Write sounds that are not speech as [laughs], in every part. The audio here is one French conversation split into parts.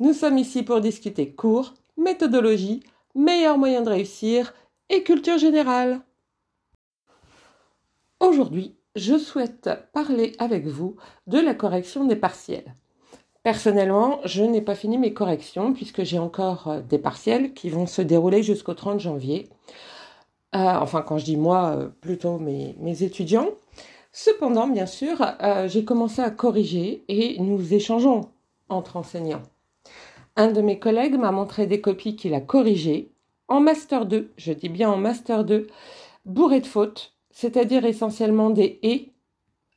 Nous sommes ici pour discuter cours, méthodologie, meilleurs moyens de réussir et culture générale. Aujourd'hui, je souhaite parler avec vous de la correction des partiels. Personnellement, je n'ai pas fini mes corrections puisque j'ai encore euh, des partiels qui vont se dérouler jusqu'au 30 janvier. Euh, enfin, quand je dis moi, euh, plutôt mes, étudiants. Cependant, bien sûr, j'ai commencé à corriger et nous échangeons entre enseignants. Un de mes collègues m'a montré des copies qu'il a corrigées. En Master 2, je dis bien en Master 2, bourré de fautes, c'est-à-dire essentiellement des et,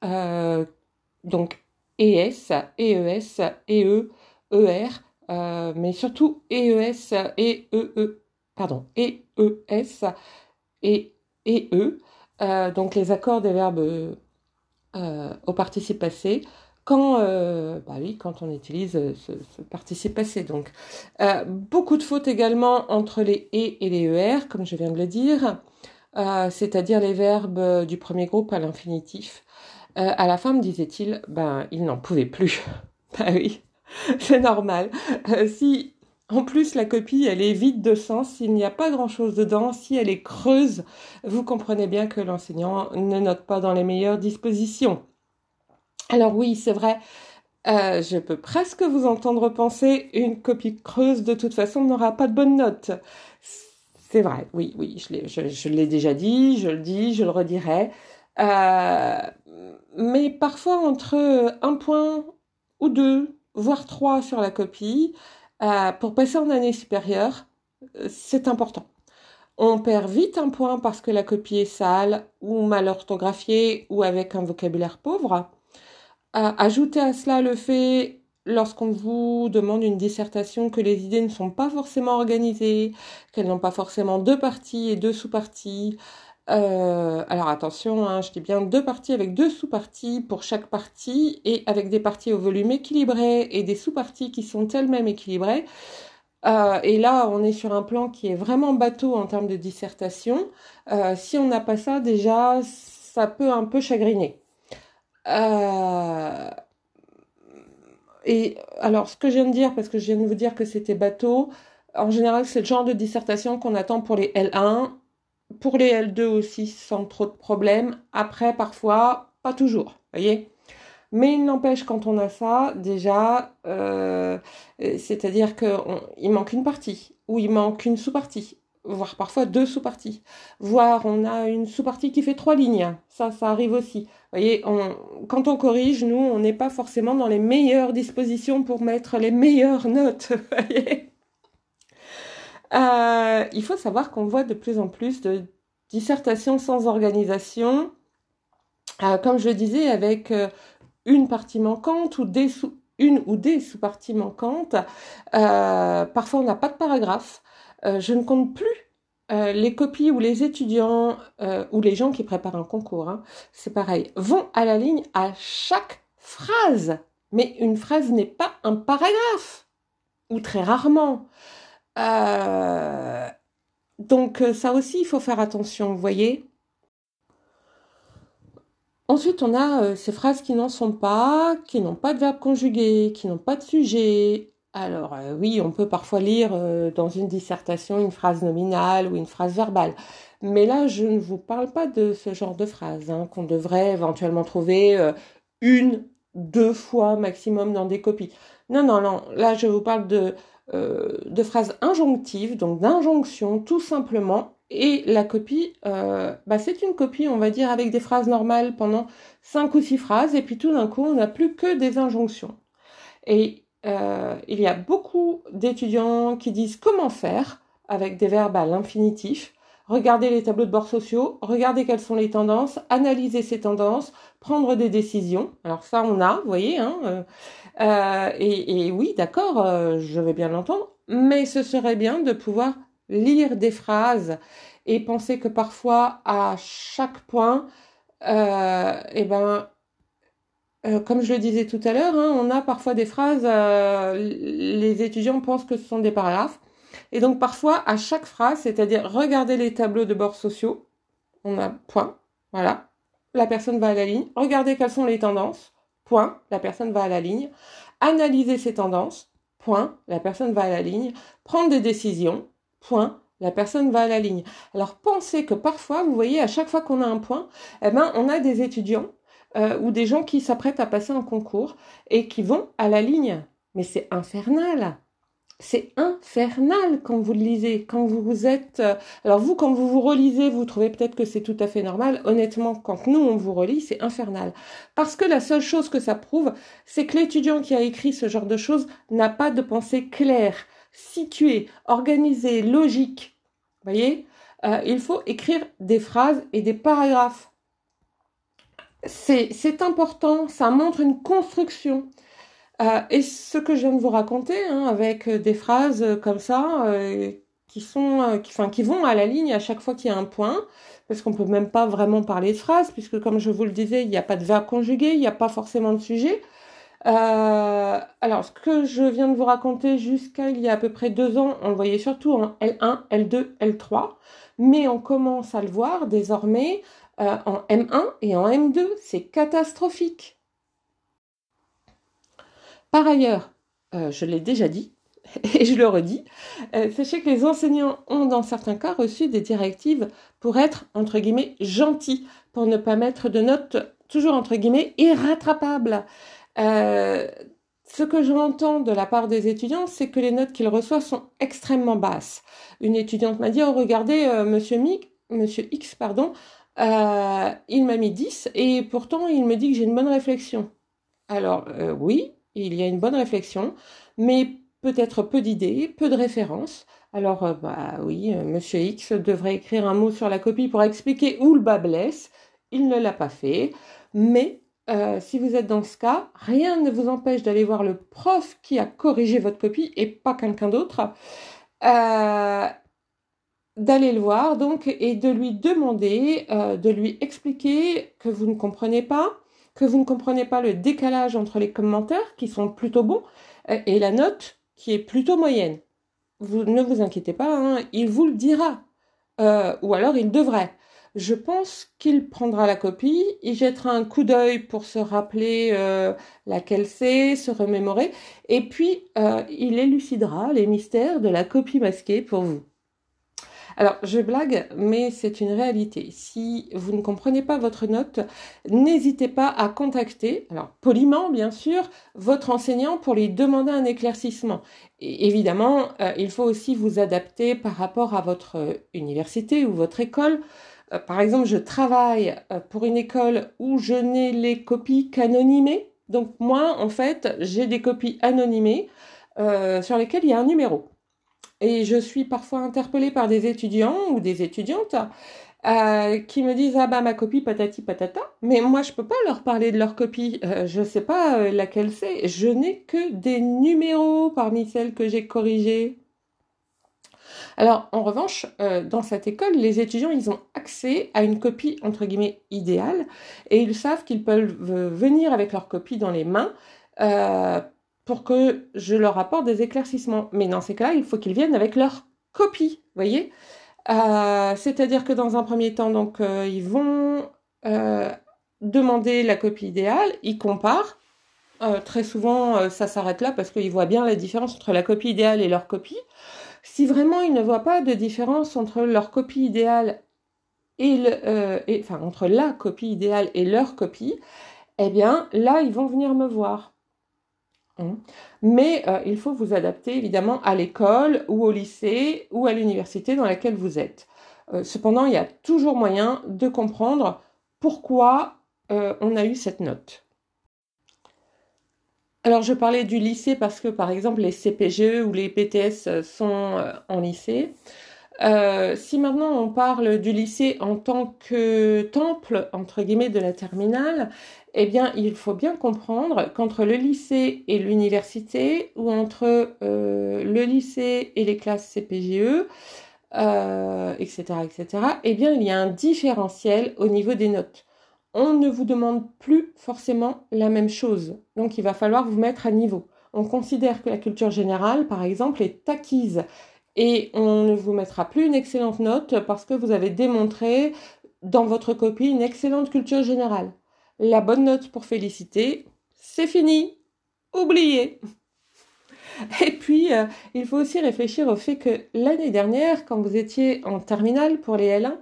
euh, donc ES, EES, EE, ER, euh, mais surtout EES et EE, e, pardon, EES et EE, euh, donc les accords des verbes au participe passé, quand, euh, bah oui, quand on utilise euh, ce, participe passé. Donc, euh, beaucoup de fautes également entre les et et les er, comme je viens de le dire, c'est-à-dire les verbes du premier groupe à l'infinitif. à la fin, me disait-il, ben, il n'en pouvait plus. [laughs] bah oui, [laughs] c'est normal. si en plus la copie elle est vide de sens, s'il n'y a pas grand-chose dedans, si elle est creuse, vous comprenez bien que l'enseignant ne note pas dans les meilleures dispositions. Alors oui, c'est vrai, euh, je peux presque vous entendre penser, une copie creuse de toute façon n'aura pas de bonne note. C'est vrai, oui, oui, je l'ai, déjà dit, je le dis, je le redirai. Euh, mais parfois entre un point ou deux, voire trois sur la copie, euh, pour passer en année supérieure, c'est important. On perd vite un point parce que la copie est sale ou mal orthographiée ou avec un vocabulaire pauvre. Ajoutez à cela le fait, lorsqu'on vous demande une dissertation, que les idées ne sont pas forcément organisées, qu'elles n'ont pas forcément deux parties et deux sous-parties. Euh, alors attention, hein, je dis bien deux parties avec deux sous-parties pour chaque partie et avec des parties au volume équilibré et des sous-parties qui sont elles-mêmes équilibrées. Euh, et là, on est sur un plan qui est vraiment bateau en termes de dissertation. Euh, si on n'a pas ça, déjà, ça peut un peu chagriner. Euh, et alors, ce que je viens de dire, parce que je viens de vous dire que c'était bateau, en général, c'est le genre de dissertation qu'on attend pour les L1, pour les L2 aussi, sans trop de problèmes. Après, parfois, pas toujours, voyez mais il n'empêche, quand on a ça, déjà, euh, c'est-à-dire qu'il manque une partie, ou il manque une sous-partie, voire parfois deux sous-parties. Voire on a une sous-partie qui fait trois lignes. Ça, ça arrive aussi. Voyez, quand on corrige, nous, on n'est pas forcément dans les meilleures dispositions pour mettre les meilleures notes. [laughs] voyez euh, il faut savoir qu'on voit de plus en plus de dissertations sans organisation, euh, comme je disais, avec euh, une partie manquante ou une ou des sous-parties manquantes. parfois, on n'a pas de paragraphe. Je ne compte plus euh, les copies où les étudiants euh, ou les gens qui préparent un concours, hein, c'est pareil, vont à la ligne à chaque phrase. Mais une phrase n'est pas un paragraphe, ou très rarement. donc ça aussi, il faut faire attention, vous voyez. Ensuite, on a ces phrases qui n'en sont pas, qui n'ont pas de verbe conjugué, qui n'ont pas de sujet, alors euh, oui, on peut parfois lire euh, dans une dissertation une phrase nominale ou une phrase verbale. Mais là, je ne vous parle pas de ce genre de phrase hein, qu'on devrait éventuellement trouver euh, une, deux fois maximum dans des copies. Non, non, non. Là, je vous parle de, de phrases injonctives, donc d'injonctions tout simplement. Et la copie, bah, c'est une copie, on va dire, avec des phrases normales pendant cinq ou six phrases. Et puis tout d'un coup, on n'a plus que des injonctions. Et euh, il y a beaucoup d'étudiants qui disent comment faire avec des verbes à l'infinitif. regarder les tableaux de bord sociaux, regarder quelles sont les tendances, analyser ces tendances, prendre des décisions. Alors ça, on a, vous voyez, hein, euh, euh, et, oui, d'accord, je vais bien l'entendre, mais ce serait bien de pouvoir lire des phrases et penser que parfois, à chaque point, eh ben, comme je le disais tout à l'heure, hein, on a parfois des phrases, les étudiants pensent que ce sont des paragraphes. Et donc parfois, à chaque phrase, c'est-à-dire regarder les tableaux de bord sociaux, on a point, voilà, la personne va à la ligne, regardez quelles sont les tendances, point, la personne va à la ligne, analyser ces tendances, point, la personne va à la ligne, prendre des décisions, point, la personne va à la ligne. Alors pensez que parfois, vous voyez, à chaque fois qu'on a un point, eh ben, on a des étudiants euh, ou des gens qui s'apprêtent à passer un concours et qui vont à la ligne. Mais c'est infernal c'est infernal quand vous le lisez, quand vous vous êtes... Euh, alors vous, quand vous vous relisez, vous trouvez peut-être que c'est tout à fait normal. Honnêtement, quand nous, on vous relit, c'est infernal. Parce que la seule chose que ça prouve, c'est que l'étudiant qui a écrit ce genre de choses n'a pas de pensée claire, située, organisée, logique. Vous voyez? Euh, Il faut écrire des phrases et des paragraphes. C'est important, ça montre une construction. Euh, et ce que je viens de vous raconter, hein, avec euh, des phrases euh, comme ça, qui sont, vont à la ligne à chaque fois qu'il y a un point, parce qu'on peut même pas vraiment parler de phrases, puisque comme je vous le disais, il n'y a pas de verbe conjugué, il n'y a pas forcément de sujet. alors, ce que je viens de vous raconter jusqu'à il y a à peu près deux ans, on le voyait surtout en L1, L2, L3, mais on commence à le voir désormais en M1 et en M2. C'est catastrophique. Par ailleurs, euh, je l'ai déjà dit, [laughs] et je le redis, euh, sachez que les enseignants ont dans certains cas reçu des directives pour être, entre guillemets, gentils, pour ne pas mettre de notes, toujours entre guillemets, irrattrapables. Euh, ce que j'entends de la part des étudiants, c'est que les notes qu'ils reçoivent sont extrêmement basses. Une étudiante m'a dit, oh regardez, monsieur, monsieur X, pardon, il m'a mis 10 et pourtant il me dit que j'ai une bonne réflexion. Alors oui, il y a une bonne réflexion, mais peut-être peu d'idées, peu de références. Alors, euh, bah oui, euh, Monsieur X devrait écrire un mot sur la copie pour expliquer où le bas blesse. Il ne l'a pas fait, mais euh, si vous êtes dans ce cas, rien ne vous empêche d'aller voir le prof qui a corrigé votre copie et pas quelqu'un d'autre. D'aller le voir donc et de lui demander, de lui expliquer que vous ne comprenez pas, que vous ne comprenez pas le décalage entre les commentaires qui sont plutôt bons euh, et la note qui est plutôt moyenne. Vous ne vous inquiétez pas, hein, il vous le dira. Euh, ou alors il devrait. Je pense qu'il prendra la copie, il jettera un coup d'œil pour se rappeler euh, laquelle c'est, se remémorer, et puis il élucidera les mystères de la copie masquée pour vous. Alors, je blague, mais c'est une réalité. Si vous ne comprenez pas votre note, n'hésitez pas à contacter, alors poliment bien sûr, votre enseignant pour lui demander un éclaircissement. Évidemment, euh, il faut aussi vous adapter par rapport à votre euh, université ou votre école. Euh, par exemple, je travaille pour une école où je n'ai les copies qu'anonymées. Donc moi, en fait, j'ai des copies anonymées sur lesquelles il y a un numéro. Et je suis parfois interpellée par des étudiants ou des étudiantes euh, qui me disent ah bah ma copie patati patata, mais moi je peux pas leur parler de leur copie, euh, je sais pas euh, laquelle c'est, je n'ai que des numéros parmi celles que j'ai corrigées. Alors en revanche, dans cette école, les étudiants ils ont accès à une copie entre guillemets idéale. Et ils savent qu'ils peuvent venir avec leur copie dans les mains pour que je leur apporte des éclaircissements. Mais dans ces cas-là, il faut qu'ils viennent avec leur copie, voyez? Euh, C'est-à-dire que dans un premier temps, donc, euh, ils vont euh, demander la copie idéale, ils comparent. très souvent, ça s'arrête là parce qu'ils voient bien la différence entre la copie idéale et leur copie. Si vraiment ils ne voient pas de différence entre leur copie idéale et, le, enfin entre la copie idéale et leur copie, eh bien là ils vont venir me voir. Hein. Mais euh, il faut vous adapter évidemment à l'école ou au lycée ou à l'université dans laquelle vous êtes. Euh, cependant, il y a toujours moyen de comprendre pourquoi euh, on a eu cette note. Alors je parlais du lycée parce que par exemple les CPGE ou les PTS sont en lycée. Euh, si maintenant on parle du lycée en tant que temple, entre guillemets, de la terminale, eh bien, il faut bien comprendre qu'entre le lycée et l'université, ou entre euh, le lycée et les classes CPGE, etc., etc., eh bien, il y a un différentiel au niveau des notes. On ne vous demande plus forcément la même chose. Donc, il va falloir vous mettre à niveau. On considère que la culture générale, par exemple, est acquise et on ne vous mettra plus une excellente note parce que vous avez démontré dans votre copie une excellente culture générale. La bonne note pour féliciter, c'est fini. Oubliez. Et puis, euh, il faut aussi réfléchir au fait que l'année dernière, quand vous étiez en terminale pour les L1,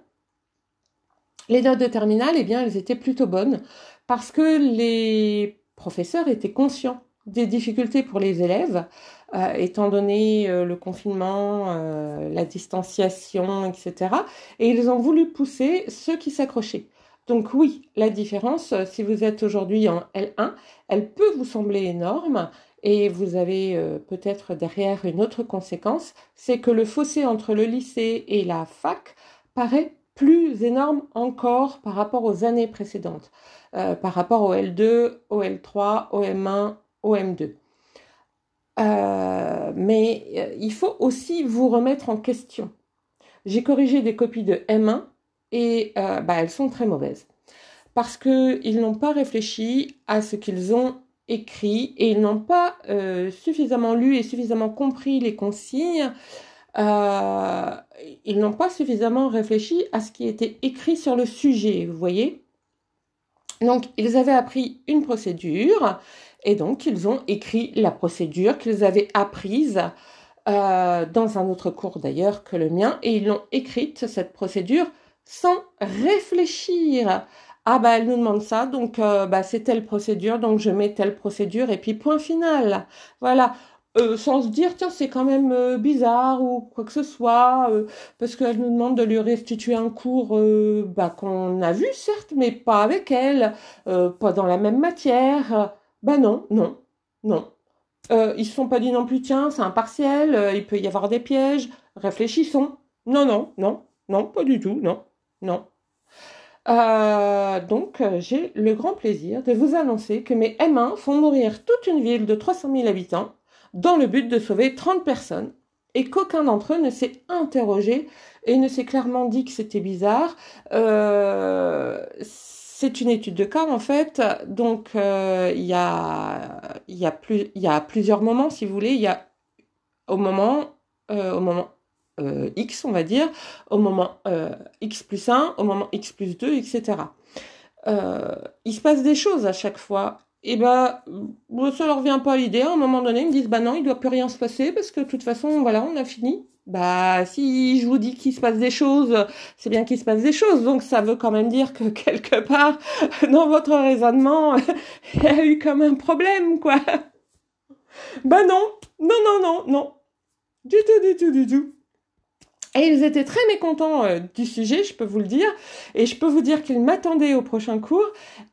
les notes de terminale, eh bien, elles étaient plutôt bonnes parce que les professeurs étaient conscients des difficultés pour les élèves, euh, étant donné euh, le confinement, euh, la distanciation, etc. Et ils ont voulu pousser ceux qui s'accrochaient. Donc oui, la différence, si vous êtes aujourd'hui en L1, elle peut vous sembler énorme. Et vous avez peut-être derrière une autre conséquence, c'est que le fossé entre le lycée et la fac paraît plus énorme encore par rapport aux années précédentes, par rapport au L2, au L3, au M1, au M2. Euh, mais euh, il faut aussi vous remettre en question. J'ai corrigé des copies de M1 et euh, bah, elles sont très mauvaises parce qu'ils n'ont pas réfléchi à ce qu'ils ont écrit et ils n'ont pas suffisamment lu et suffisamment compris les consignes. ils n'ont pas suffisamment réfléchi à ce qui était écrit sur le sujet, vous voyez? Donc, ils avaient appris une procédure et donc, ils ont écrit la procédure qu'ils avaient apprise euh, dans un autre cours d'ailleurs que le mien, et ils l'ont écrite, cette procédure, sans réfléchir. Ah bah elle nous demande ça, donc euh, bah, c'est telle procédure, donc je mets telle procédure, et puis point final. Voilà. Euh, sans se dire tiens c'est quand même bizarre ou quoi que ce soit parce qu'elle nous demande de lui restituer un cours bah, qu'on a vu certes mais pas avec elle pas dans la même matière ben non, non, non. Euh, ils se sont pas dit non plus, tiens, c'est un partiel, euh, il peut y avoir des pièges, réfléchissons. Non, non, non, non, pas du tout, non, non. Euh, donc, j'ai le grand plaisir de vous annoncer que mes M1 font mourir toute une ville de 300 000 habitants dans le but de sauver 30 personnes et qu'aucun d'entre eux ne s'est interrogé et ne s'est clairement dit que c'était bizarre. C'est une étude de cas en fait, donc euh, il y, a, plusieurs moments si vous voulez. Il y a au moment, euh, euh, X, on va dire, au moment X plus 1, au moment X plus 2, etc. il se passe des choses à chaque fois. Et ben, ça leur vient pas à l'idée. À un moment donné, ils me disent, bah non, il doit plus rien se passer parce que de toute façon, voilà, on a fini. Bah, si je vous dis qu'il se passe des choses, c'est bien qu'il se passe des choses. Donc, ça veut quand même dire que [laughs] quelque part, dans votre raisonnement, [laughs] il y a eu comme un problème, quoi. Bah non, non, non, non, non. Du tout, du tout, du tout. Et ils étaient très mécontents euh, du sujet, je peux vous le dire. Et je peux vous dire qu'ils m'attendaient au prochain cours.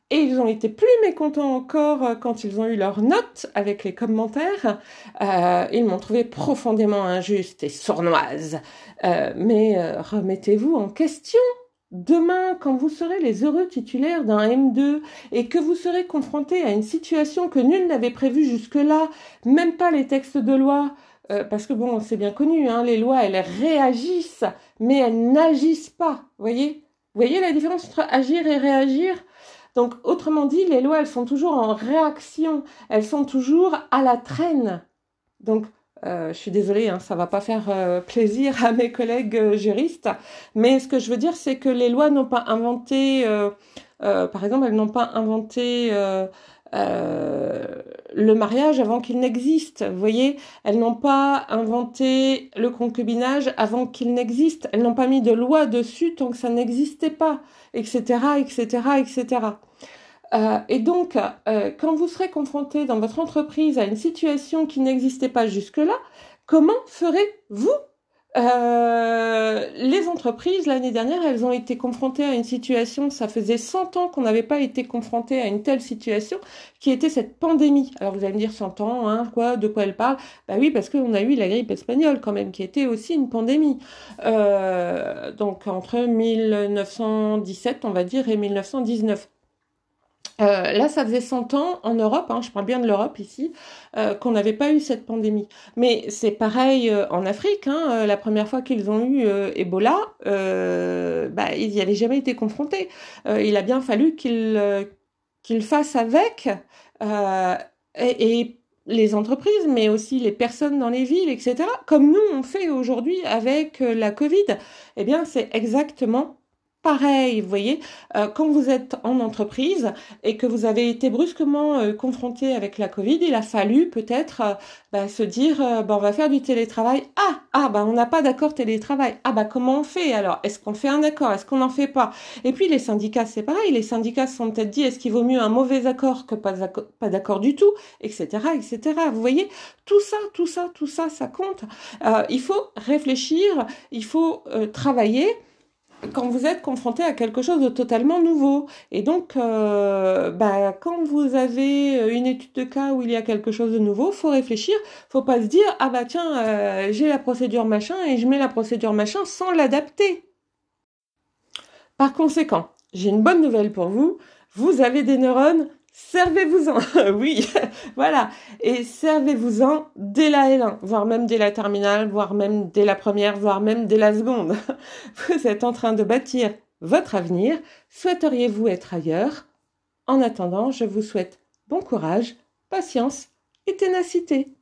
Et ils ont été plus mécontents encore euh, quand ils ont eu leurs notes avec les commentaires. Euh, ils m'ont trouvé profondément injuste et sournoise. mais remettez-vous en question. Demain, quand vous serez les heureux titulaires d'un M2 et que vous serez confrontés à une situation que nul n'avait prévue jusque-là, même pas les textes de loi, euh, parce que bon, c'est bien connu, hein, les lois, elles réagissent, mais elles n'agissent pas. Voyez? Vous voyez la différence entre agir et réagir? Donc, autrement dit, les lois, elles sont toujours en réaction, elles sont toujours à la traîne. Donc, euh, je suis désolée, hein, ça va pas faire euh, plaisir à mes collègues juristes, mais ce que je veux dire, c'est que les lois n'ont pas inventé, par exemple, elles n'ont pas inventé le mariage avant qu'il n'existe. Vous voyez, elles n'ont pas inventé le concubinage avant qu'il n'existe. Elles n'ont pas mis de loi dessus tant que ça n'existait pas, etc., etc., etc. Euh, et donc, euh, quand vous serez confronté dans votre entreprise à une situation qui n'existait pas jusque-là, comment ferez-vous Euh, les entreprises, l'année dernière, elles ont été confrontées à une situation, ça faisait 100 ans qu'on n'avait pas été confronté à une telle situation, qui était cette pandémie. Alors vous allez me dire 100 ans, hein, quoi, de quoi elle parle? Bah oui, parce qu'on a eu la grippe espagnole quand même, qui était aussi une pandémie. Euh, donc entre 1917, on va dire, et 1919. Euh, là, ça faisait 100 ans en Europe, hein, je parle bien de l'Europe ici, euh, qu'on n'avait pas eu cette pandémie. Mais c'est pareil euh, en Afrique. Hein, la première fois qu'ils ont eu Ebola, bah, ils n'y avaient jamais été confrontés. il a bien fallu qu'ils qu'ils fassent avec et, les entreprises, mais aussi les personnes dans les villes, etc. Comme nous on fait aujourd'hui avec la Covid. Eh bien, c'est exactement pareil, vous voyez, euh, quand vous êtes en entreprise et que vous avez été brusquement euh, confronté avec la Covid, il a fallu peut-être euh, bah, se dire, bah, on va faire du télétravail. Ah, ah, bah, on n'a pas d'accord télétravail. Ah, bah, comment on fait alors? Est-ce qu'on fait un accord? Est-ce qu'on n'en fait pas? Et puis les syndicats, c'est pareil. Les syndicats se sont peut-être dit, est-ce qu'il vaut mieux un mauvais accord que pas d'accord du tout, etc., etc. Vous voyez, tout ça, tout ça, tout ça, ça compte. il faut réfléchir, il faut travailler quand vous êtes confronté à quelque chose de totalement nouveau. Et donc, euh, bah, quand vous avez une étude de cas où il y a quelque chose de nouveau, faut réfléchir. Faut pas se dire ah bah tiens euh, j'ai la procédure machin et je mets la procédure machin sans l'adapter. Par conséquent, j'ai une bonne nouvelle pour vous. Vous avez des neurones servez-vous-en, [laughs] oui, [laughs] voilà, et servez-vous-en dès la L1, voire même dès la terminale, voire même dès la première, voire même dès la seconde. [laughs] Vous êtes en train de bâtir votre avenir, souhaiteriez-vous être ailleurs? En attendant, je vous souhaite bon courage, patience et ténacité.